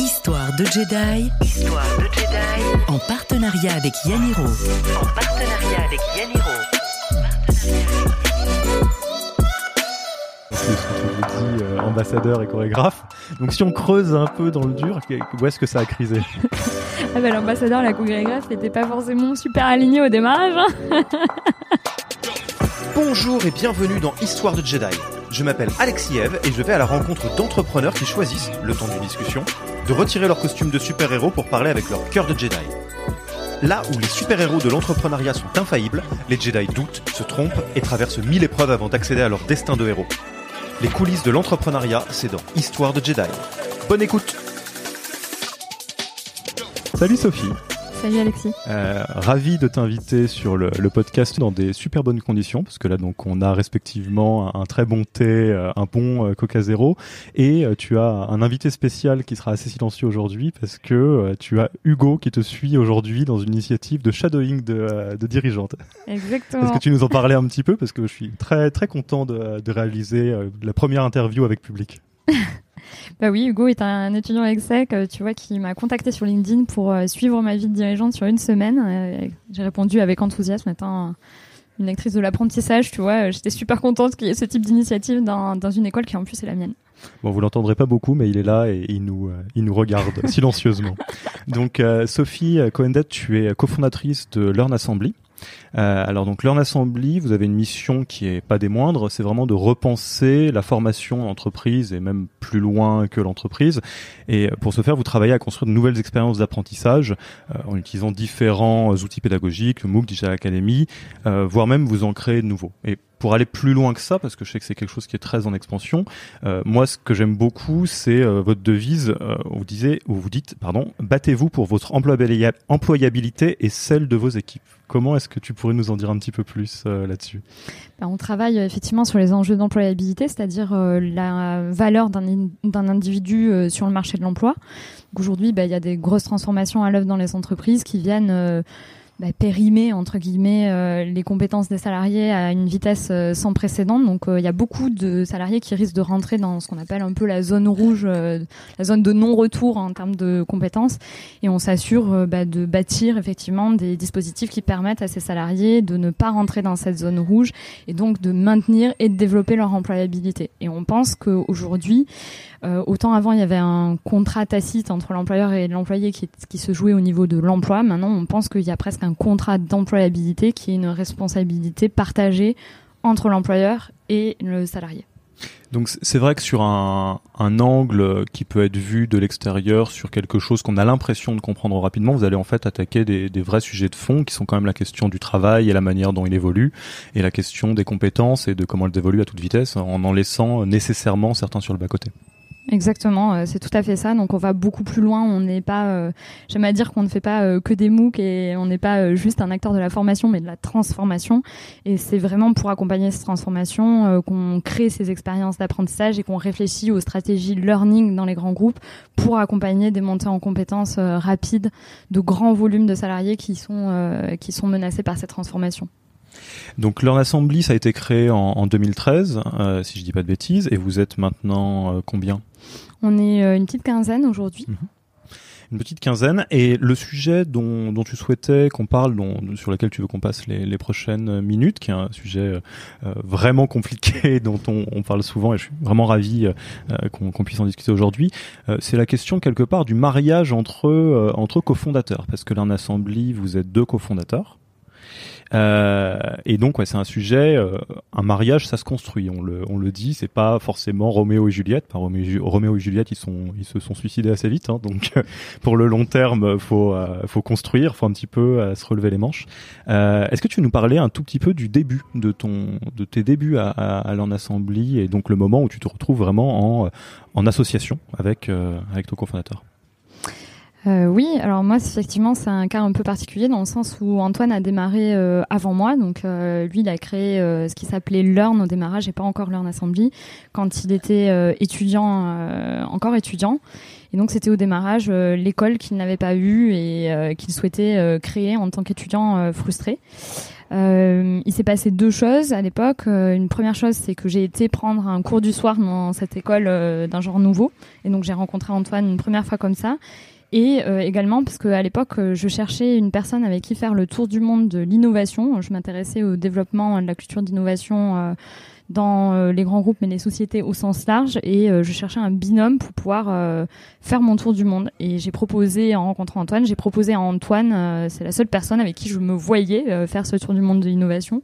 Histoire de Jedi. Histoire de Jedi. En partenariat avec Yaniro. En partenariat avec Yaniro. dit euh, ambassadeur et chorégraphe. Donc si on creuse un peu dans le dur, où est-ce que ça a crisé? Ah bah, L'ambassadeur, la chorégraphe n'était pas forcément super aligné au démarrage. Hein. Bonjour et bienvenue dans Histoire de Jedi. Je m'appelle Alexis Eve et je vais à la rencontre d'entrepreneurs qui choisissent, le temps d'une discussion, de retirer leur costume de super-héros pour parler avec leur cœur de Jedi. Là où les super-héros de l'entrepreneuriat sont infaillibles, les Jedi doutent, se trompent et traversent mille épreuves avant d'accéder à leur destin de héros. Les coulisses de l'entrepreneuriat, c'est dans Histoire de Jedi. Bonne écoute Salut Sophie Salut Alexis. Euh, ravi de t'inviter sur le, podcast dans des super bonnes conditions parce que là donc on a respectivement un, très bon thé, euh, un bon euh, Coca Zéro et tu as un invité spécial qui sera assez silencieux aujourd'hui parce que tu as Hugo qui te suit aujourd'hui dans une initiative de shadowing de, de dirigeante. Exactement. Est-ce que tu nous en parlais un petit peu? Parce que je suis très très content de, de réaliser la première interview avec public. Bah oui, Hugo est un étudiant exec, euh, tu vois, qui m'a contacté sur LinkedIn pour euh, suivre ma vie de dirigeante sur une semaine. Euh, j'ai répondu avec enthousiasme, étant une actrice de l'apprentissage, tu vois. J'étais super contente qu'il y ait ce type d'initiative dans, dans une école qui en plus est la mienne. Bon, vous l'entendrez pas beaucoup, mais il est là et il nous, il nous regarde silencieusement. Donc, Sophie Cohendet, tu es cofondatrice de Learn Assembly. Euh, alors donc Learn Assembly, vous avez une mission qui est pas des moindres, c'est vraiment de repenser la formation entreprise et même plus loin que l'entreprise. Et pour ce faire, vous travaillez à construire de nouvelles expériences d'apprentissage euh, en utilisant différents outils pédagogiques, MOOC, Digital Academy, euh, voire même vous en créer de nouveaux. Et pour aller plus loin que ça, parce que je sais que c'est quelque chose qui est très en expansion, euh, moi ce que j'aime beaucoup, c'est euh, votre devise euh, vous disiez, où vous dites, pardon, battez-vous pour votre employabilité et celle de vos équipes. Comment est-ce que tu pourrais nous en dire un petit peu plus là-dessus ben, On travaille effectivement sur les enjeux d'employabilité, c'est-à-dire la valeur d'un individu sur le marché de l'emploi. Aujourd'hui, ben, il y a des grosses transformations à l'œuvre dans les entreprises qui viennent bah, périmer entre guillemets euh, les compétences des salariés à une vitesse euh, sans précédent. Donc euh, il y a beaucoup de salariés qui risquent de rentrer dans ce qu'on appelle un peu la zone rouge, la zone de non-retour en termes de compétences. Et on s'assure bah, de bâtir effectivement des dispositifs qui permettent à ces salariés de ne pas rentrer dans cette zone rouge et donc de maintenir et de développer leur employabilité. Et on pense qu'aujourd'hui, euh, autant avant, il y avait un contrat tacite entre l'employeur et l'employé qui, se jouait au niveau de l'emploi. Maintenant, on pense qu'il y a presque un contrat d'employabilité qui est une responsabilité partagée entre l'employeur et le salarié. Donc c'est vrai que sur un, un, angle qui peut être vu de l'extérieur, sur quelque chose qu'on a l'impression de comprendre rapidement, vous allez en fait attaquer des, des, vrais sujets de fond qui sont quand même la question du travail et la manière dont il évolue, et la question des compétences et de comment elles évoluent à toute vitesse, en en laissant nécessairement certains sur le bas-côté. Exactement, euh, c'est tout à fait ça. Donc on va beaucoup plus loin. On n'est pas, euh, j'aime à dire qu'on ne fait pas euh, que des MOOC et on n'est pas juste un acteur de la formation, mais de la transformation. Et c'est vraiment pour accompagner cette transformation qu'on crée ces expériences d'apprentissage et qu'on réfléchit aux stratégies learning dans les grands groupes pour accompagner des montées en compétences rapides de grands volumes de salariés qui sont qui sont menacés par cette transformation. Donc Learn Assembly, ça a été créé en, 2013, si je dis pas de bêtises, et vous êtes maintenant combien? On est euh, une petite quinzaine aujourd'hui. Mhm. Une petite quinzaine. Et le sujet dont, tu souhaitais qu'on parle, dont, sur lequel tu veux qu'on passe les, prochaines minutes, qui est un sujet euh, vraiment compliqué, dont on, parle souvent, et je suis vraiment ravi euh, qu'on puisse en discuter aujourd'hui, c'est la question quelque part du mariage entre, entre cofondateurs. Parce que l'un Assembly, vous êtes deux cofondateurs. Euh, et donc, ouais, c'est un sujet. Euh, un mariage, ça se construit. On le, on le dit. C'est pas forcément Roméo et Juliette. Roméo, et Juliette, ils sont, ils se sont suicidés assez vite. Hein, donc, pour le long terme, faut, euh, faut construire, faut un petit peu se relever les manches. Est-ce que tu nous parler un tout petit peu du début de ton, de tes débuts à, à, à l'en-assemblée et donc le moment où tu te retrouves vraiment en, en association avec, avec ton cofondateur? Euh, oui, alors moi effectivement c'est un cas un peu particulier dans le sens où Antoine a démarré euh, avant moi, donc euh, lui il a créé ce qui s'appelait Learn au démarrage et pas encore Learn Assembly quand il était étudiant, encore étudiant, et donc c'était au démarrage l'école qu'il n'avait pas eue et qu'il souhaitait créer en tant qu'étudiant frustré. Euh, il s'est passé deux choses à l'époque. Euh, une première chose, c'est que j'ai été prendre un cours du soir dans cette école euh, d'un genre nouveau, et donc j'ai rencontré Antoine une première fois comme ça. Et également parce qu'à l'époque, je cherchais une personne avec qui faire le tour du monde de l'innovation. Je m'intéressais au développement de la culture d'innovation dans euh, les grands groupes mais les sociétés au sens large. Et euh, je cherchais un binôme pour pouvoir euh, faire mon tour du monde. Et j'ai proposé en rencontrant Antoine j'ai proposé à Antoine c'est la seule personne avec qui je me voyais faire ce tour du monde de l'innovation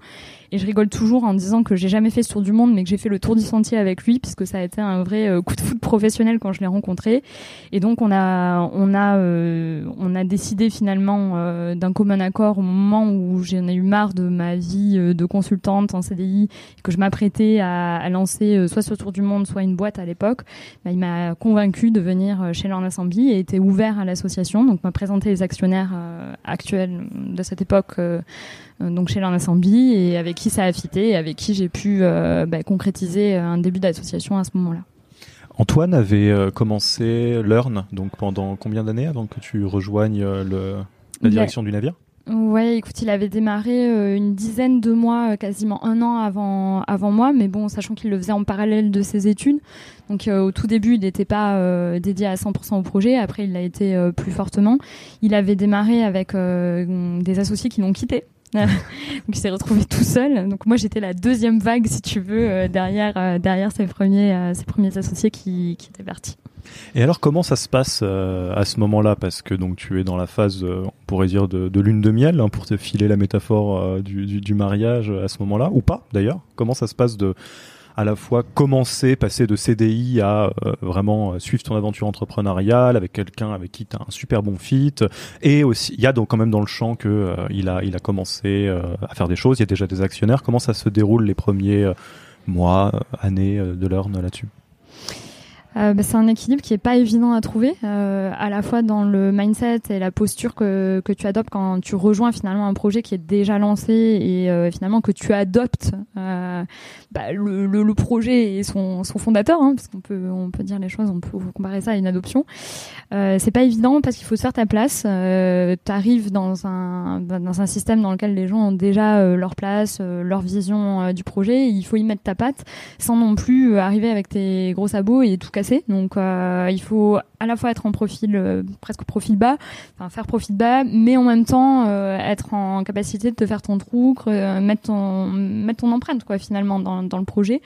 et je rigole toujours en disant que j'ai jamais fait ce tour du monde, mais que j'ai fait le tour du sentier avec lui, puisque ça a été un vrai euh, coup de foot professionnel quand je l'ai rencontré. Et donc on a, on a, euh, on a décidé finalement euh, d'un commun accord au moment où j'en ai eu marre de ma vie de consultante en CDI, que je m'apprêtais à, à, lancer soit ce tour du monde, soit une boîte à l'époque. Bah, il m'a convaincu de venir chez Lorna Sambi et était ouvert à l'association, donc m'a présenté les actionnaires actuels de cette époque euh, donc chez Sambi et avec qui ça a fité et avec qui j'ai pu euh, bah, concrétiser un début d'association à ce moment-là. Antoine avait euh, commencé Learn donc pendant combien d'années avant que tu rejoignes le, la direction du navire? Ouais, écoute, il avait démarré une dizaine de mois, quasiment un an avant, avant moi, mais bon, sachant qu'il le faisait en parallèle de ses études. Donc au tout début, il n'était pas dédié à 100% au projet, après il l'a été plus fortement. Il avait démarré avec des associés qui l'ont quitté, donc il s'est retrouvé tout seul. Donc moi j'étais la deuxième vague, si tu veux, euh, derrière euh, derrière ses premiers euh, premiers associés qui, étaient partis. Et alors comment ça se passe à ce moment-là? Parce que donc tu es dans la phase, on pourrait dire de, lune de miel, hein, pour te filer la métaphore du mariage à ce moment-là, ou pas d'ailleurs? Comment ça se passe de à la fois commencer, passer de CDI à euh, vraiment euh, suivre ton aventure entrepreneuriale avec quelqu'un avec qui tu as un super bon fit. Et aussi, il y a donc quand même dans le champ que euh, il a commencé à faire des choses. Il y a déjà des actionnaires. Comment ça se déroule les premiers mois, années de l'heure là-dessus? Euh, bah, c'est un équilibre qui est pas évident à trouver, euh, à la fois dans le mindset et la posture que, tu adoptes quand tu rejoins finalement un projet qui est déjà lancé et euh, finalement que tu adoptes bah, le, projet et son, fondateur, hein, parce qu'on peut dire les choses, on peut comparer ça à une adoption. C'est pas évident parce qu'il faut se faire ta place. Tu arrives dans un système dans lequel les gens ont déjà leur place, leur vision du projet. Il faut y mettre ta patte sans non plus arriver avec tes gros sabots et tout donc euh, il faut à la fois être en profil euh, presque profil bas, enfin faire profil bas, mais en même temps euh, être en capacité de te faire ton trou, mettre ton mettre ton empreinte quoi finalement dans, dans le projet.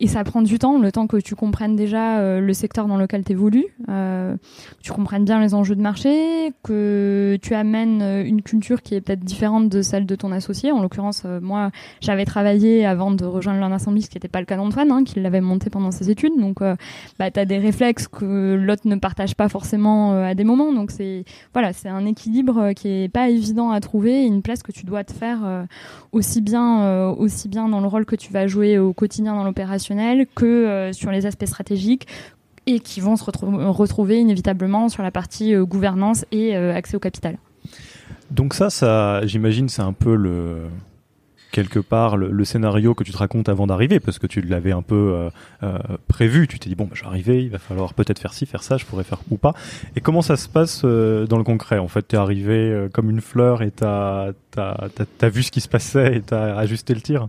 Et ça prend du temps, le temps que tu comprennes déjà euh, le secteur dans lequel tu évolues, euh, tu comprennes bien les enjeux de marché, que tu amènes euh, une culture qui est peut-être différente de celle de ton associé. En l'occurrence, euh, moi, j'avais travaillé avant de rejoindre Learn Assembly, ce qui n'était pas le cas d'Antoine, hein, qui l'avait monté pendant ses études. Donc, bah, tu des réflexes que l'autre ne partage pas forcément à des moments. Donc, c'est voilà, c'est un équilibre qui est pas évident à trouver, une place que tu dois te faire aussi bien, aussi bien dans le rôle que tu vas jouer au quotidien dans l'opération que euh, sur les aspects stratégiques et qui vont se retrouver inévitablement sur la partie euh, gouvernance et euh, accès au capital. Donc ça, ça j'imagine, c'est un peu le quelque part le, scénario que tu te racontes avant d'arriver parce que tu l'avais un peu prévu. Tu t'es dit bon bah, je vais arriver il va falloir peut-être faire ci faire ça je pourrais faire ou pas. Et comment ça se passe dans le concret? En fait tu es arrivé comme une fleur et t'as as, as, vu ce qui se passait et t'as ajusté le tir?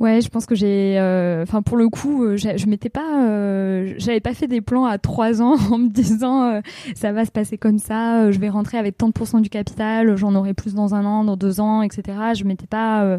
Ouais, je pense que j'ai, euh, enfin pour le coup, euh, je m'étais pas, euh, j'avais pas fait des plans à trois ans en me disant ça va se passer comme ça, je vais rentrer avec tant de pourcents du capital, j'en aurai plus dans un an, dans deux ans, etc. Je m'étais pas,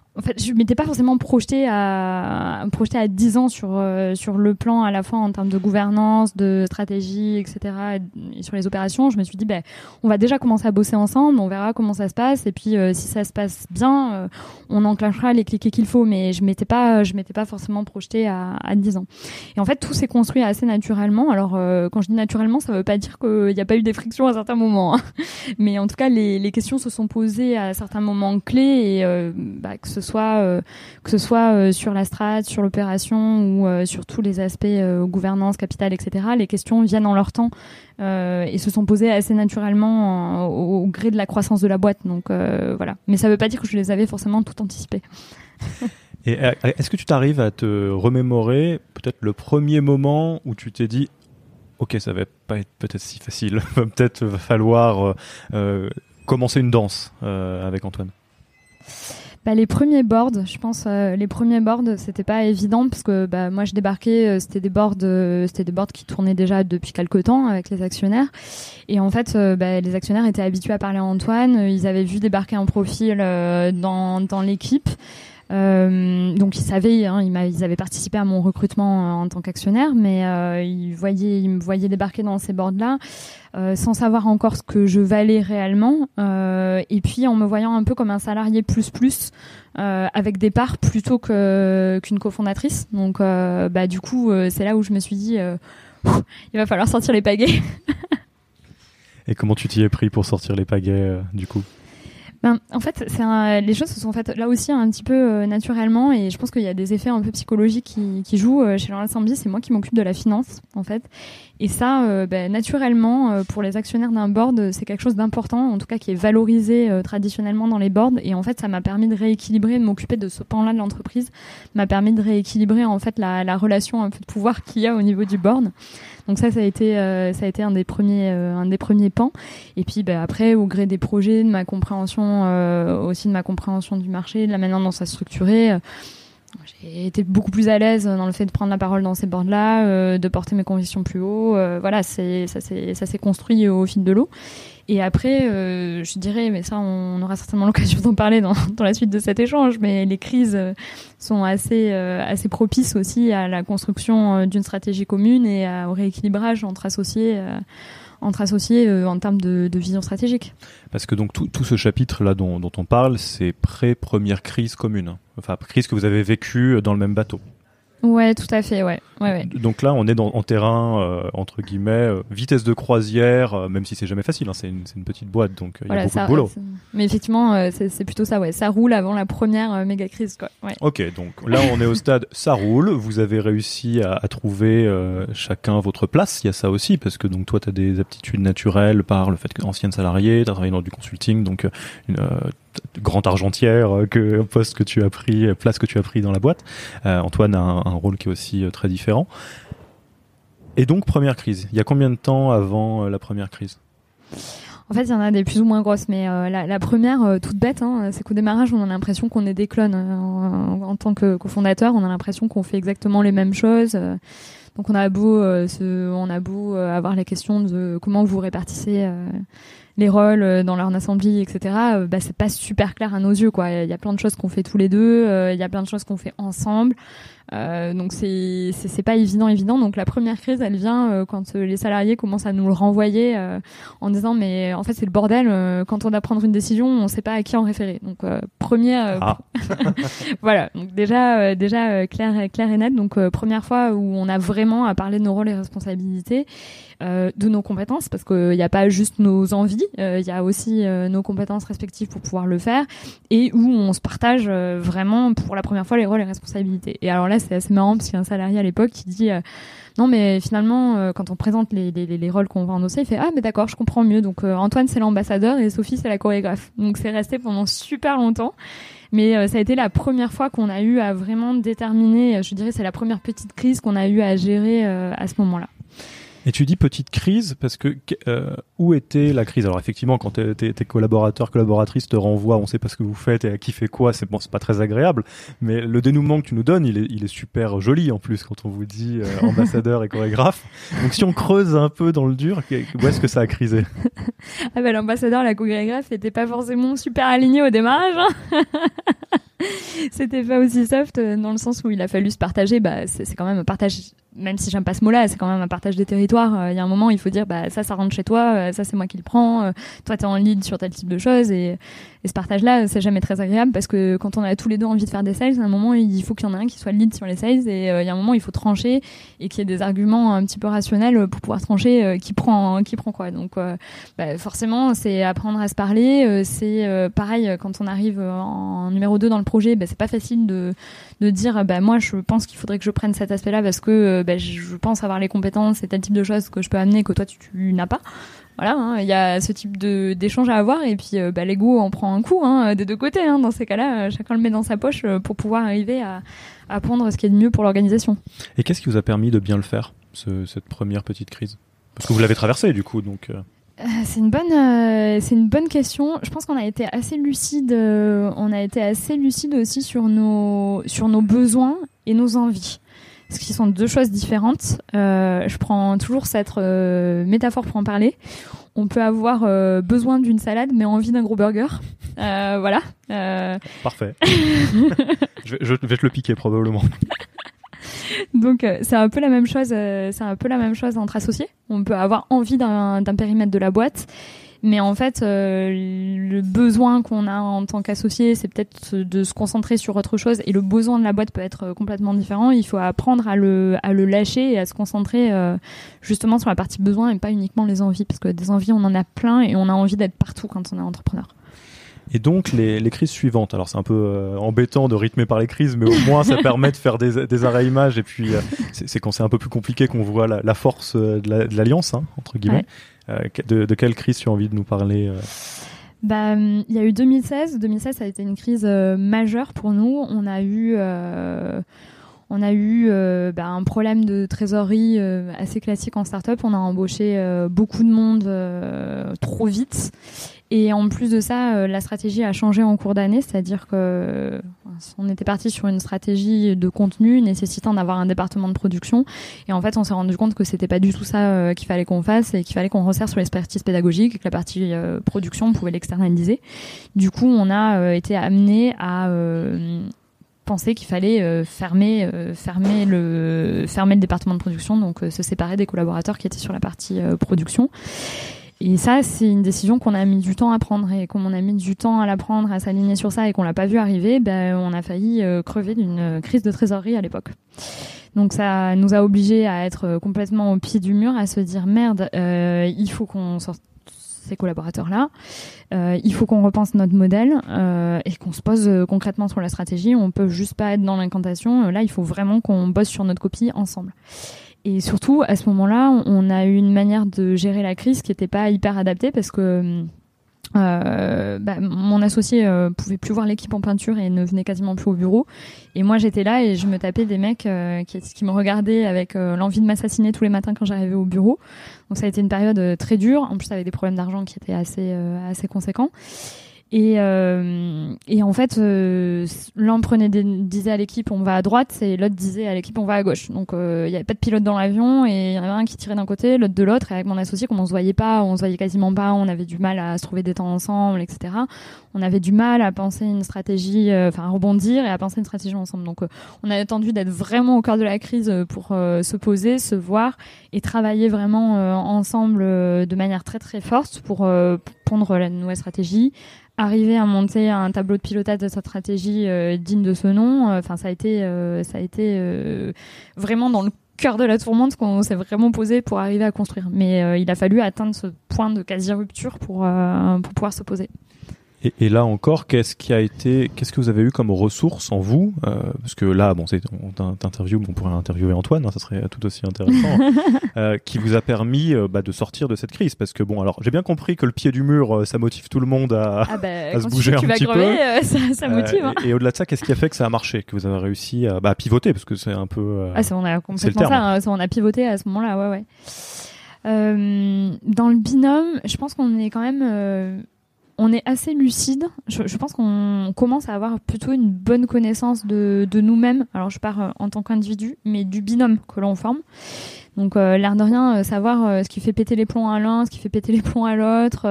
en fait, je m'étais pas forcément projeté à projeté à 10 ans sur euh, sur le plan à la fois en termes de gouvernance, de stratégie, etc. Et, sur les opérations, je me suis dit ben on va déjà commencer à bosser ensemble, on verra comment ça se passe et puis euh, si ça se passe bien, euh, on enclenchera les cliquets qu'il faut. Mais je m'étais pas je m'étais pas forcément projeté à, à 10 ans. Et en fait, tout s'est construit assez naturellement. Alors quand je dis naturellement, ça veut pas dire qu'il n'y a pas eu des frictions à certains moments, hein. mais en tout cas les, les questions se sont posées à certains moments clés et bah, que ce euh, que ce soit euh, sur la strate, sur l'opération ou euh, sur tous les aspects gouvernance, capital, etc. Les questions viennent en leur temps et se sont posées assez naturellement au, gré de la croissance de la boîte. Donc voilà. Mais ça ne veut pas dire que je les avais forcément tout anticipées. Et est-ce que tu t'arrives à te remémorer peut-être le premier moment où tu t'es dit ok ça va pas être peut-être si facile, peut-être va falloir commencer une danse avec Antoine? Bah, les premiers boards, je pense, euh, les premiers boards, c'était pas évident parce que bah, moi je débarquais, euh, c'était des boards, euh, c'était des boards qui tournaient déjà depuis quelques temps avec les actionnaires. Et en fait, bah, les actionnaires étaient habitués à parler à Antoine, ils avaient vu débarquer un profil dans, dans l'équipe. Euh, donc ils savaient, hein, ils, avaient participé à mon recrutement en tant qu'actionnaire, mais euh, ils me voyaient débarquer dans ces boards-là euh, sans savoir encore ce que je valais réellement, et puis en me voyant un peu comme un salarié plus plus avec des parts plutôt qu'une cofondatrice. Donc bah du coup c'est là où je me suis dit il va falloir sortir les pagaies. et comment tu t'y es pris pour sortir les pagaies du coup? Ben, en fait, c'est les choses se sont faites là aussi un petit peu euh, naturellement et je pense qu'il y a des effets un peu psychologiques qui, qui jouent. Euh, chez Laurent Sambi, c'est moi qui m'occupe de la finance, en fait. Et ça, euh, ben, naturellement, pour les actionnaires d'un board, c'est quelque chose d'important, en tout cas qui est valorisé traditionnellement dans les boards. Et en fait, ça m'a permis de rééquilibrer, de m'occuper de ce pan-là de l'entreprise, m'a permis de rééquilibrer en fait la, la relation un peu de pouvoir qu'il y a au niveau du board. Donc ça, ça a été, euh, ça a été un des premiers, euh, un des premiers pans. Et puis bah, après, au gré des projets, de ma compréhension, euh, aussi de ma compréhension du marché, de la manière dont ça se structurait. J'ai été beaucoup plus à l'aise dans le fait de prendre la parole dans ces bords-là, de porter mes convictions plus haut. voilà, c'est ça s'est construit au fil de l'eau. Et après, euh, je dirais, mais ça, on aura certainement l'occasion d'en parler dans, dans, la suite de cet échange, mais les crises euh, sont assez, euh, assez propices aussi à la construction d'une stratégie commune et au rééquilibrage entre associés entre associés en termes de, vision stratégique. Parce que donc tout, tout ce chapitre là dont, dont on parle, c'est pré-première crise commune, enfin crise que vous avez vécue dans le même bateau. Ouais, tout à fait, ouais. ouais, ouais. Donc là, on est dans, en terrain, euh, entre guillemets, euh, vitesse de croisière, euh, même si c'est jamais facile, hein, c'est une, une, petite boîte, donc il y a beaucoup de boulot. Mais effectivement, c'est plutôt ça, ouais. Ça roule avant la première méga crise, quoi. Ouais. Ok, donc là, on est au stade, ça roule, vous avez réussi à, à trouver chacun votre place, il y a ça aussi, parce que donc toi, tu as des aptitudes naturelles par le fait que ancienne salariée, tu as travaillé dans du consulting, donc une, grande argentière euh, que poste que tu as pris, euh, place que tu as pris dans la boîte. Euh, Antoine a un, rôle qui est aussi très différent. Et donc première crise. Il y a combien de temps avant la première crise? En fait, il y en a des plus ou moins grosses, mais la, première, toute bête, hein, c'est qu'au démarrage, on a l'impression qu'on est des clones. en, tant que cofondateur, on a l'impression qu'on fait exactement les mêmes choses. donc, on a beau, on a beau avoir la question de comment vous répartissez les rôles euh, dans leur assemblée, etc. Euh, bah, c'est pas super clair à nos yeux, quoi. Il y a plein de choses qu'on fait tous les deux, euh, il y a plein de choses qu'on fait ensemble. Euh, donc c'est c'est pas évident évident. Donc la première crise, elle vient euh, quand euh, les salariés commencent à nous le renvoyer en disant mais en fait c'est le bordel. quand on doit prendre une décision, on sait pas à qui en référer. Donc première, ah. voilà. Donc déjà déjà clair clair et net. Donc première fois où on a vraiment à parler de nos rôles et responsabilités. De nos compétences parce qu'il n'y a pas juste nos envies, il y a aussi nos compétences respectives pour pouvoir le faire et où on se partage vraiment pour la première fois les rôles et responsabilités. Et alors là, c'est assez marrant parce qu'il y a un salarié à l'époque qui dit euh, non mais finalement euh, quand on présente les, les, les rôles qu'on va endosser il fait ah mais d'accord je comprends mieux donc euh, Antoine c'est l'ambassadeur et Sophie c'est la chorégraphe. Donc c'est resté pendant super longtemps. Mais ça a été la première fois qu'on a eu à vraiment déterminer je dirais c'est la première petite crise qu'on a eu à gérer à ce moment-là et tu dis petite crise parce que euh, où était la crise? Alors effectivement, quand tes, collaborateurs, collaboratrices te renvoient, on sait pas ce que vous faites et à qui fait quoi, c'est bon, pas très agréable. Mais le dénouement que tu nous donnes, il est, il est super joli en plus quand on vous dit euh, ambassadeur et chorégraphe. Donc si on creuse un peu dans le dur, où est-ce que ça a crisé? Ah ben l'ambassadeur, la chorégraphe, n'était pas forcément super aligné au démarrage. Hein C'était pas aussi soft euh, dans le sens où il a fallu se partager. Bah c'est quand même un partage même si j'aime pas ce mot-là, c'est quand même un partage des territoires. Euh, il y a un moment, il faut dire, bah ça, ça rentre chez toi, euh, ça c'est moi qui le prends. Toi, t'es en lead sur tel type de choses et, et ce partage-là, c'est jamais très agréable parce que quand on a tous les deux envie de faire des sales, à un moment, il faut qu'il y en ait un qui soit lead sur les sales et il y a un moment, il faut trancher et qu'il y ait des arguments un petit peu rationnels pour pouvoir trancher qui prend qui prend quoi. Donc, bah, forcément, c'est apprendre à se parler. c'est pareil quand on arrive en numéro 2 dans le projet, bah, c'est pas facile de de dire, bah moi, je pense qu'il faudrait que je prenne cet aspect-là parce que ben, je pense avoir les compétences et tel type de choses que je peux amener que toi tu, n'as pas. Voilà, hein, il y a ce type de d'échange à avoir et puis euh, bah, l'ego en prend un coup hein, des deux côtés. Hein, dans ces cas-là, euh, chacun le met dans sa poche euh, pour pouvoir arriver à, à prendre ce qui est de mieux pour l'organisation. Et qu'est-ce qui vous a permis de bien le faire, cette première petite crise? Parce que vous l'avez traversée du coup, donc. c'est une bonne, euh, c'est une bonne question. Je pense qu'on a été assez lucide, euh, on a été assez lucide aussi sur nos, sur nos besoins et nos envies, ce qui sont deux choses différentes. je prends toujours cette métaphore pour en parler. On peut avoir besoin d'une salade mais envie d'un gros burger. voilà. Parfait. je, je vais te le piquer probablement. Donc euh, c'est un peu la même chose. Euh, c'est un peu la même chose entre associés. On peut avoir envie d'un périmètre de la boîte, mais en fait, euh, le besoin qu'on a en tant qu'associé, c'est peut-être de se concentrer sur autre chose, et le besoin de la boîte peut être complètement différent. Il faut apprendre à le, à le lâcher et à se concentrer justement sur la partie besoin et pas uniquement les envies, parce que des envies, on en a plein et on a envie d'être partout quand on est entrepreneur. Et donc les, les, crises suivantes. Alors c'est un peu euh, embêtant de rythmer par les crises, mais au moins ça permet de faire des, des arrêts images. Et puis euh, c'est quand c'est un peu plus compliqué qu'on voit la, la, force euh, de l'alliance hein, entre guillemets. De, de, quelle crise tu as envie de nous parler bah, il y a eu 2016. 2016, ça a été une crise majeure pour nous. On a eu, on a eu bah, un problème de trésorerie assez classique en startup. On a embauché beaucoup de monde trop vite. Et en plus de ça, euh, la stratégie a changé en cours d'année, c'est-à-dire que euh, on était parti sur une stratégie de contenu nécessitant d'avoir un département de production. Et en fait, on s'est rendu compte que c'était pas du tout ça euh, qu'il fallait qu'on fasse et qu'il fallait qu'on resserre sur l'expertise pédagogique et que la partie production, on pouvait l'externaliser. Du coup, on a été amené à penser qu'il fallait fermer, fermer, le, fermer le département de production, donc se séparer des collaborateurs qui étaient sur la partie production. Et ça, c'est une décision qu'on a mis du temps à prendre et comme on a mis du temps à la prendre, à s'aligner sur ça et qu'on l'a pas vu arriver, ben, on a failli euh, crever d'une crise de trésorerie à l'époque. Donc ça nous a obligés à être complètement au pied du mur, à se dire merde, euh, il faut qu'on sorte ces collaborateurs-là, euh, il faut qu'on repense notre modèle euh, et qu'on se pose euh, concrètement sur la stratégie. On peut juste pas être dans l'incantation. Là, il faut vraiment qu'on bosse sur notre copie ensemble. Et surtout, à ce moment-là, on a eu une manière de gérer la crise qui n'était pas hyper adaptée parce que euh, bah, mon associé euh, pouvait plus voir l'équipe en peinture et ne venait quasiment plus au bureau. Et moi, j'étais là et je me tapais des mecs euh, qui, qui, me regardaient avec euh, l'envie de m'assassiner tous les matins quand j'arrivais au bureau. Donc ça a été une période très dure. En plus, avec des problèmes d'argent qui étaient assez assez conséquents. Et, euh, et en fait, euh, l'un prenait des, disait à l'équipe on va à droite et l'autre disait à l'équipe on va à gauche. Donc euh, il y avait pas de pilote dans l'avion et il y en avait un qui tirait d'un côté, l'autre de l'autre. Et avec mon associé, comme on se voyait pas, on se voyait quasiment pas, on avait du mal à se trouver des temps ensemble, etc. On avait du mal à penser une stratégie, euh, enfin à rebondir et à penser une stratégie ensemble. Donc euh, on a attendu d'être vraiment au cœur de la crise pour se poser, se voir et travailler vraiment ensemble de manière très très forte pour pondre la nouvelle stratégie arriver à monter un tableau de pilotage de sa stratégie euh, digne de ce nom, euh, enfin ça a été, euh, ça a été vraiment dans le cœur de la tourmente qu'on s'est vraiment posé pour arriver à construire. Mais il a fallu atteindre ce point de quasi rupture pour, pour pouvoir se poser. Et, et, là encore, qu'est-ce qui a été, qu'est-ce que vous avez eu comme ressources en vous euh, Parce que là, bon, c'est on t'interview, on pourrait interviewer Antoine, hein, ça serait tout aussi intéressant, euh, qui vous a permis euh, bah, de sortir de cette crise. Parce que bon, alors j'ai bien compris que le pied du mur, euh, ça motive tout le monde à, ah bah, à se bouger un petit crever, peu. ça, ça motive. Hein. et, et au-delà de ça, qu'est-ce qui a fait que ça a marché, que vous avez réussi à bah, pivoter, parce que c'est un peu. ah, ça, on a complètement ça, hein, ça, on a pivoté à ce moment-là, ouais, ouais. Euh, dans le binôme, je pense qu'on est quand même euh, on est assez lucide. Je, pense qu'on commence à avoir plutôt une bonne connaissance de, nous-mêmes. Alors je pars euh, en tant qu'individu, mais du binôme que l'on forme. Donc euh, l'air de rien, euh, savoir ce qui fait péter les plombs à l'un, ce qui fait péter les plombs à l'autre.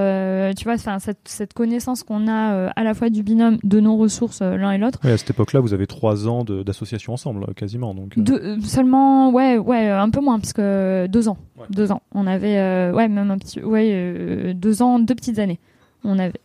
tu vois, cette, cette connaissance qu'on a à la fois du binôme, de nos ressources l'un et l'autre. Oui, à cette époque-là, vous avez trois ans d'association ensemble, quasiment. Donc seulement, ouais, ouais, un peu moins, puisque deux ans, deux ans. On avait, ouais, même un petit, ouais, deux ans, deux petites années on avait.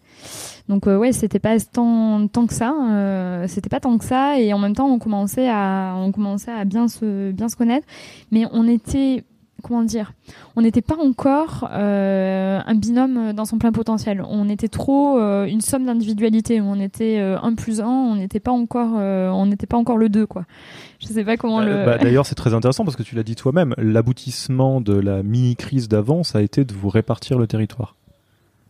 Donc euh, ouais, c'était pas tant, tant que ça, euh, c'était pas tant que ça, et en même temps on commençait à, on commençait à bien se, bien se connaître, mais on était, comment dire, on n'était pas encore euh, un binôme dans son plein potentiel. On était trop une somme d'individualité. On était un plus un, on n'était pas encore, on n'était pas encore le deux quoi. Je sais pas comment le. Bah, D'ailleurs, c'est très intéressant parce que tu l'as dit toi-même. L'aboutissement de la mini crise d'avant, ça a été de vous répartir le territoire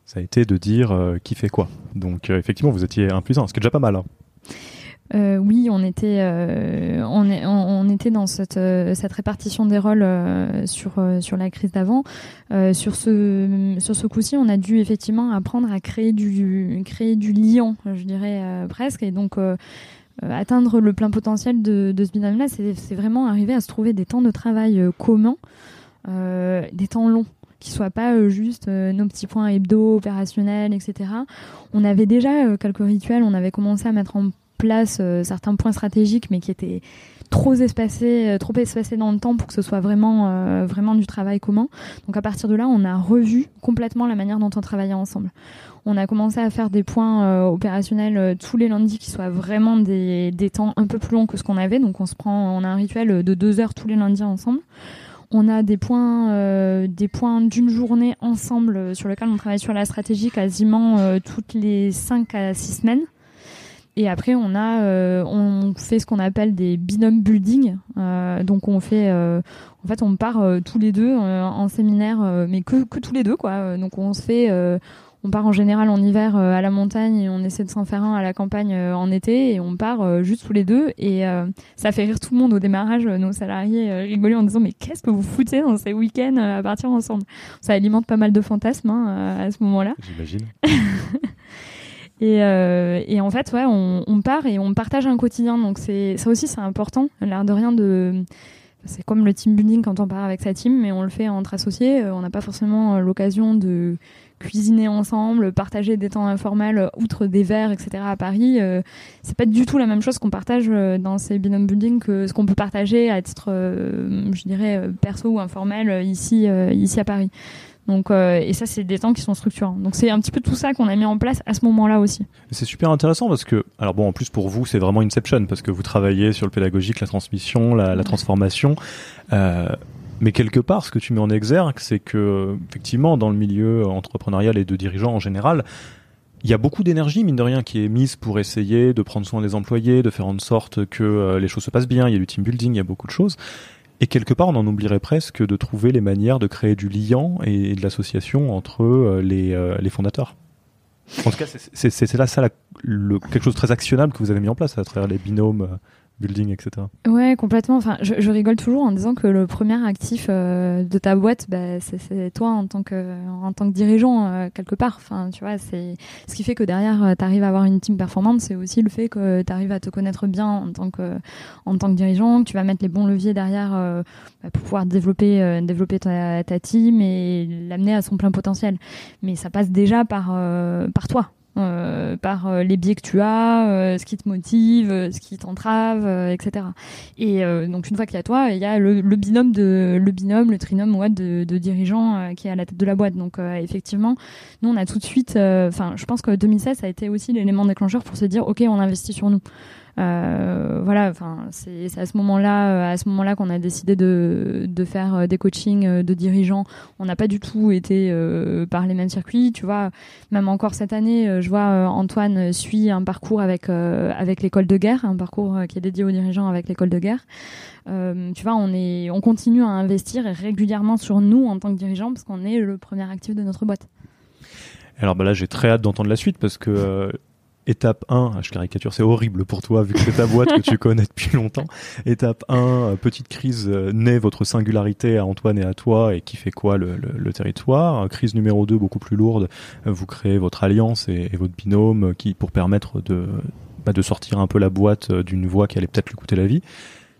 ça a été de dire euh, qui fait quoi. Donc euh, effectivement, vous étiez un plus un, ce qui est déjà pas mal. Hein. euh, oui, on était, on, était dans cette, répartition des rôles sur, la crise d'avant. sur ce, coup-ci, on a dû effectivement apprendre à créer du, créer lien, je dirais presque, et donc atteindre le plein potentiel de, de ce binôme-là, c'est vraiment arriver à se trouver des temps de travail communs, des temps longs qui soient pas juste nos petits points hebdo, opérationnels, etc. On avait déjà quelques rituels, on avait commencé à mettre en place euh, certains points stratégiques, mais qui étaient trop espacés, euh, trop espacés dans le temps pour que ce soit vraiment, euh, vraiment du travail commun. Donc à partir de là, on a revu complètement la manière dont on travaillait ensemble. On a commencé à faire des points opérationnels tous les lundis qui soient vraiment des, des, temps un peu plus longs que ce qu'on avait. Donc on se prend, on a un rituel de deux heures tous les lundis ensemble. On a des points, des points d'une journée ensemble sur lesquels on travaille sur la stratégie quasiment toutes les cinq à six semaines. Et après, on a, euh, fait ce qu'on appelle des binômes building. Euh, donc, on fait, euh, en fait, on part tous les deux en séminaire, mais que, que tous les deux, quoi. Donc, on se fait, on part en général en hiver à la montagne et on essaie de s'en faire un à la campagne en été et on part juste tous les deux. Et ça fait rire tout le monde au démarrage. Nos salariés rigolaient en disant mais qu'est-ce que vous foutez dans ces week-ends à partir ensemble? Ça alimente pas mal de fantasmes hein, à ce moment-là. J'imagine. Et, euh, et, en fait, ouais, on, on, part et on partage un quotidien. Donc c'est ça aussi, c'est important. L'air de rien de c'est comme le team building quand on part avec sa team, mais on le fait entre associés. Euh, on n'a pas forcément euh, l'occasion de cuisiner ensemble, partager des temps informels outre des verres, etc. à Paris. c'est pas du tout la même chose qu'on partage dans ces binômes building que ce qu'on peut partager à titre, je dirais, perso ou informel ici, ici à Paris. Donc, euh, et ça, c'est des temps qui sont structurants. Donc, c'est un petit peu tout ça qu'on a mis en place à ce moment-là aussi. C'est super intéressant parce que, alors bon, en plus pour vous, c'est vraiment Inception parce que vous travaillez sur le pédagogique, la transmission, la, la transformation. Euh, mais quelque part, ce que tu mets en exergue, c'est que, effectivement, dans le milieu entrepreneurial et de dirigeants en général, il y a beaucoup d'énergie, mine de rien, qui est mise pour essayer de prendre soin des employés, de faire en sorte que euh, les choses se passent bien. Il y a du team building, il y a beaucoup de choses. Et quelque part, on en oublierait presque de trouver les manières de créer du lien et, de l'association entre euh, les, euh, les, fondateurs. En tout cas, c'est là ça quelque chose de très actionnable que vous avez mis en place à travers les binômes building, etc. Ouais, complètement. Enfin, je, rigole toujours en disant que le premier actif euh, de ta boîte, bah, c'est toi en tant que tant que dirigeant euh, quelque part. Enfin, tu vois, c'est ce qui fait que derrière, euh, tu arrives à avoir une team performante. C'est aussi le fait que tu arrives à te connaître bien en tant que en tant que dirigeant, que tu vas mettre les bons leviers derrière bah, pour pouvoir développer développer ta, ta team et l'amener à son plein potentiel. Mais ça passe déjà par par toi euh, par euh, les biais que tu as, euh, ce qui te motive, ce qui t'entrave, etc. Et donc une fois qu'il y a toi, il y a le, binôme de le binôme, le trinôme ouais, de, de dirigeants qui est à la tête de la boîte. Donc effectivement, nous on a tout de suite, enfin je pense que 2016 ça a été aussi l'élément déclencheur pour se dire ok on investit sur nous. Euh, voilà, enfin, c'est à ce moment-là, euh, à ce moment-là qu'on a décidé de, faire euh, des coachings de dirigeants. On n'a pas du tout été par les mêmes circuits, tu vois. Même encore cette année, je vois Antoine suit un parcours avec avec l'école de guerre, un parcours qui est dédié aux dirigeants avec l'école de guerre. tu vois, on est, on continue à investir régulièrement sur nous en tant que dirigeants parce qu'on est le premier actif de notre boîte. Alors bah là, j'ai très hâte d'entendre la suite parce que Étape 1, je caricature, c'est horrible pour toi vu que c'est ta boîte que tu connais depuis longtemps. Étape 1, euh, petite crise, euh, naît votre singularité à Antoine et à toi et qui fait quoi le, le, territoire? Crise numéro 2, beaucoup plus lourde, euh, vous créez votre alliance et, votre binôme qui pour permettre de, bah, de sortir un peu la boîte d'une voie qui allait peut-être lui coûter la vie.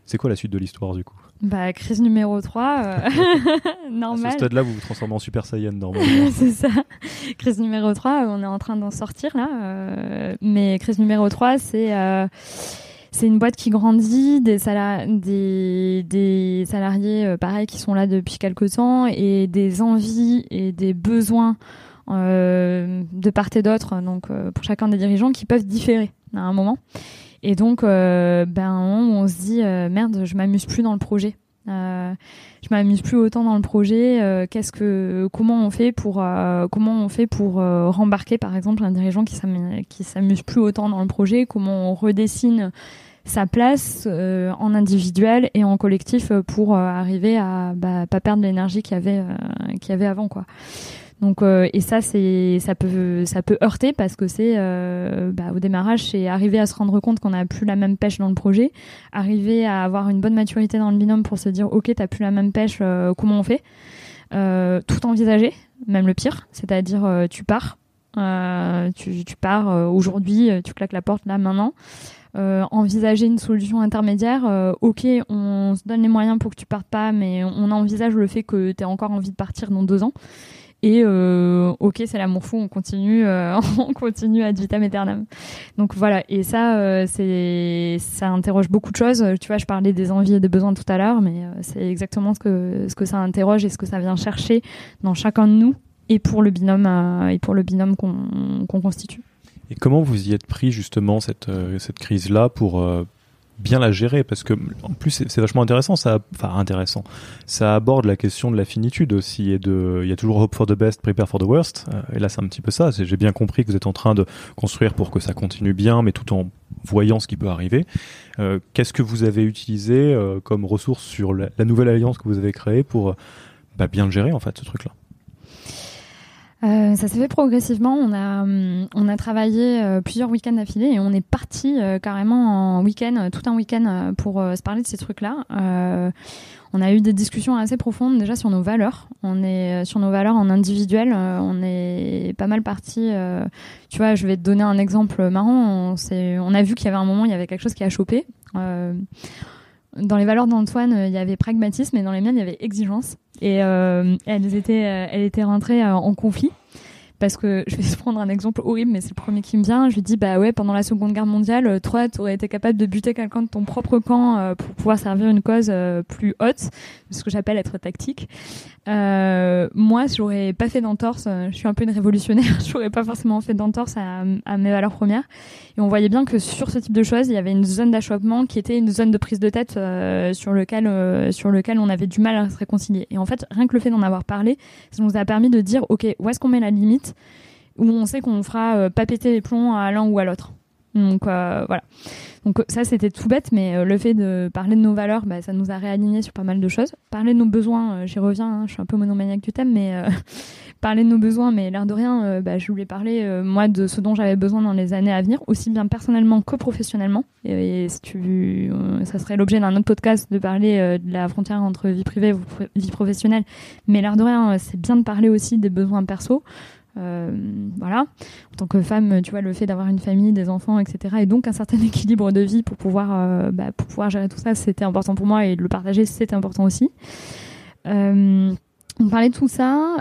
C'est quoi la suite de l'histoire du coup? Bah, crise numéro 3, euh, normal. À ce stade-là, vous vous transformez en Super Saiyan, normalement. c'est ça. Crise numéro 3, on est en train d'en sortir, là. Euh, mais crise numéro 3, c'est... Euh, c'est une boîte qui grandit, des, des, des salariés euh, pareil qui sont là depuis quelques temps et des envies et des besoins de part et d'autre, donc pour chacun des dirigeants, qui peuvent différer à un moment. Et donc, euh, ben, on se dit euh, merde, je m'amuse plus dans le projet. Euh, je m'amuse plus autant dans le projet. Qu'est-ce que, comment on fait pour, comment on fait pour rembarquer, par exemple, un dirigeant qui s'amuse plus autant dans le projet? Comment on redessine sa place en individuel et en collectif pour arriver à bah, pas perdre l'énergie qu'il y avait, qu'il y avait avant, quoi. Donc et ça c'est ça peut ça peut heurter parce que c'est bah, au démarrage c'est arriver à se rendre compte qu'on n'a plus la même pêche dans le projet, arriver à avoir une bonne maturité dans le binôme pour se dire ok t'as plus la même pêche comment on fait, tout envisager même le pire, c'est-à-dire tu pars tu, pars aujourd'hui, tu claques la porte là maintenant. Euh, envisager une solution intermédiaire. Euh, ok, on se donne les moyens pour que tu partes pas, mais on envisage le fait que tu as encore envie de partir dans deux ans. Et euh, ok, c'est l'amour fou, on continue, on continue ad vitam aeternam. Donc voilà, et ça, c'est, ça interroge beaucoup de choses. Tu vois, je parlais des envies et des besoins tout à l'heure, mais c'est exactement ce que ce que ça interroge et ce que ça vient chercher dans chacun de nous et pour le binôme et pour le binôme qu'on constitue. Et comment vous y êtes pris justement cette, euh, cette crise-là pour euh, bien la gérer Parce que en plus c'est vachement intéressant, ça, enfin intéressant. Ça aborde la question de la finitude aussi et de, il y a toujours hope for the best, prepare for the worst. Euh, et là c'est un petit peu ça. J'ai bien compris que vous êtes en train de construire pour que ça continue bien, mais tout en voyant ce qui peut arriver. Qu'est-ce que vous avez utilisé comme ressource sur la, nouvelle alliance que vous avez créée pour bah, bien le gérer en fait ce truc-là? Euh, ça s'est fait progressivement. On a, hum, on a travaillé euh, plusieurs week-ends d'affilée et on est parti euh, carrément en week-end, tout un week-end pour se parler de ces trucs-là. on a eu des discussions assez profondes déjà sur nos valeurs. On est sur nos valeurs en individuel. on est pas mal parti. tu vois, je vais te donner un exemple marrant. On, on a vu qu'il y avait un moment, il y avait quelque chose qui a chopé dans les valeurs d'Antoine, il y avait pragmatisme et dans les miennes, il y avait exigence. Et euh, elles étaient, euh, elle était rentrée euh, en conflit parce que je vais prendre un exemple horrible, mais c'est le premier qui me vient. Je lui dis bah ouais, pendant la Seconde Guerre mondiale, toi, tu aurais été capable de buter quelqu'un de ton propre camp pour pouvoir servir une cause plus haute, ce que j'appelle être tactique. Euh, moi, j'aurais pas fait d'entorse. Je suis un peu une révolutionnaire. j'aurais pas forcément fait d'entorse à, à, mes valeurs premières. Et on voyait bien que sur ce type de choses, il y avait une zone d'achoppement qui était une zone de prise de tête euh, sur lequel euh, sur lequel on avait du mal à se réconcilier. Et en fait, rien que le fait d'en avoir parlé, ça nous a permis de dire ok, où est-ce qu'on met la limite? Où on sait qu'on fera euh, pas péter les plombs à l'un ou à l'autre. Donc voilà. Donc ça, c'était tout bête, mais euh, le fait de parler de nos valeurs, bah, ça nous a réalignés sur pas mal de choses. Parler de nos besoins, euh, j'y reviens, hein, je suis un peu monomaniaque du thème, mais euh, parler de nos besoins, mais l'air de rien, bah, je voulais parler, moi, de ce dont j'avais besoin dans les années à venir, aussi bien personnellement que professionnellement. Et, ça serait l'objet d'un autre podcast de parler de la frontière entre vie privée et vie professionnelle, mais l'air de rien, c'est bien de parler aussi des besoins perso. Euh, voilà. En tant que femme, tu vois, le fait d'avoir une famille, des enfants, etc., et donc un certain équilibre de vie pour pouvoir, euh, bah, pour pouvoir gérer tout ça, c'était important pour moi et le partager, c'était important aussi. Euh, on parlait de tout ça,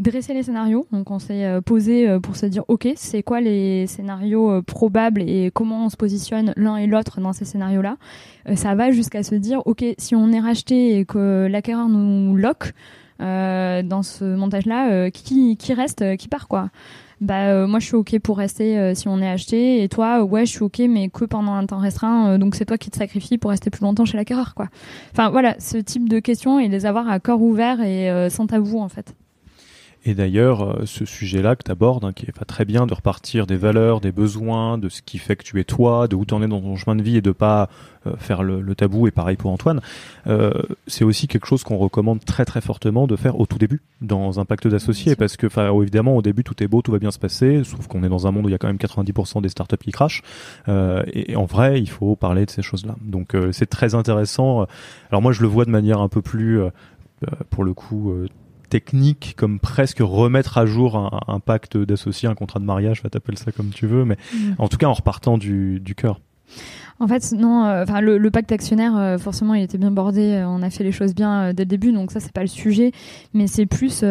dresser les scénarios. Donc on s'est posé pour se dire, ok, c'est quoi les scénarios probables et comment on se positionne l'un et l'autre dans ces scénarios-là? ça va jusqu'à se dire, ok, si on est racheté et que l'acquéreur nous euh, dans ce montage-là, euh, qui, qui reste, euh, qui part quoi. Bah moi je suis ok pour rester si on est acheté et toi ouais je suis ok mais que pendant un temps restreint donc c'est toi qui te sacrifies pour rester plus longtemps chez l'acquéreur quoi. Enfin voilà ce type de questions et les avoir à corps ouvert et sans tabou en fait. Et d'ailleurs, euh, ce sujet-là que tu abordes, hein, qui est pas très bien de repartir des valeurs, des besoins, de ce qui fait que tu es toi, de où tu en es dans ton chemin de vie et de pas euh, faire le, tabou, et pareil pour Antoine, euh, c'est aussi quelque chose qu'on recommande très très fortement de faire au tout début, dans un pacte d'associés, parce que évidemment au début tout est beau, tout va bien se passer, sauf qu'on est dans un monde où il y a quand même 90% des startups qui crachent, et, et, en vrai il faut parler de ces choses-là. Donc c'est très intéressant. Alors moi je le vois de manière un peu plus pour le coup technique comme presque remettre à jour un, pacte d'associé, un contrat de mariage, va t'appeler ça comme tu veux, mais mm. en tout cas en repartant du, du cœur. En fait, non. Euh, enfin, le, pacte actionnaire, euh, forcément, il était bien bordé. Euh, on a fait les choses bien dès le début, donc ça, c'est pas le sujet. Mais c'est plus,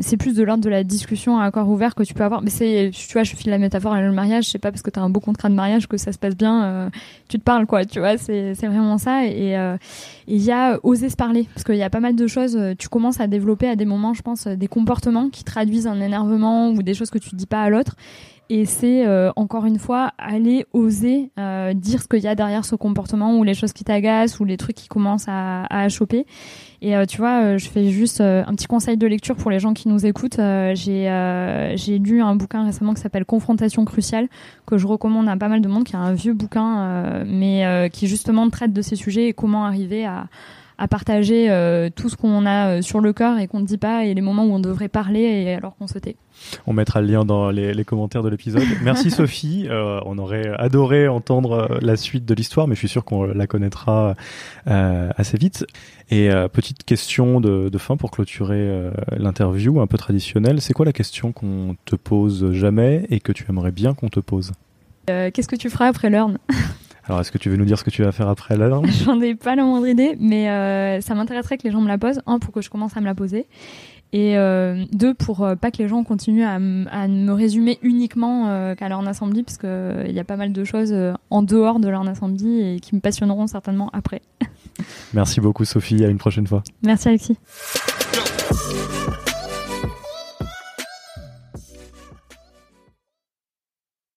c'est plus de l'ordre de la discussion à accord ouvert que tu peux avoir. Mais c'est, tu vois, je file la métaphore à le mariage. C'est pas parce que t'as un beau contrat de mariage que ça se passe bien. tu te parles, quoi. Tu vois, c'est, c'est vraiment ça. Et il y a oser se parler, parce qu'il y a pas mal de choses. Tu commences à développer à des moments, je pense, des comportements qui traduisent un énervement ou des choses que tu dis pas à l'autre et c'est euh, encore une fois aller oser euh, dire ce qu'il y a derrière ce comportement ou les choses qui t'agacent ou les trucs qui commencent à, à choper. Et euh, tu vois, je fais juste un petit conseil de lecture pour les gens qui nous écoutent. j'ai j'ai lu un bouquin récemment qui s'appelle Confrontation cruciale que je recommande à pas mal de monde, qui est un vieux bouquin, mais qui justement traite de ces sujets et comment arriver à à partager tout ce qu'on a sur le cœur et qu'on ne dit pas et les moments où on devrait parler et alors qu'on se tait. On mettra le lien dans les, commentaires de l'épisode. Merci Sophie. Euh, on aurait adoré entendre euh, la suite de l'histoire, mais je suis sûr qu'on la connaîtra euh, assez vite. Et petite question de, fin pour clôturer l'interview, un peu traditionnelle. C'est quoi la question qu'on te pose jamais et que tu aimerais bien qu'on te pose? Qu'est-ce que tu feras après Learn? Alors, est-ce que tu veux nous dire ce que tu vas faire après Learn J'en ai pas la moindre idée, mais ça m'intéresserait que les gens me la posent. Un, pour que je commence à me la poser et euh, deux pour euh, pas que les gens continuent à, me résumer uniquement euh, qu'à leur Assembly parce qu'il il y a pas mal de choses en dehors de leur Assembly et qui me passionneront certainement après. Merci beaucoup Sophie, à une prochaine fois. Merci Alexis.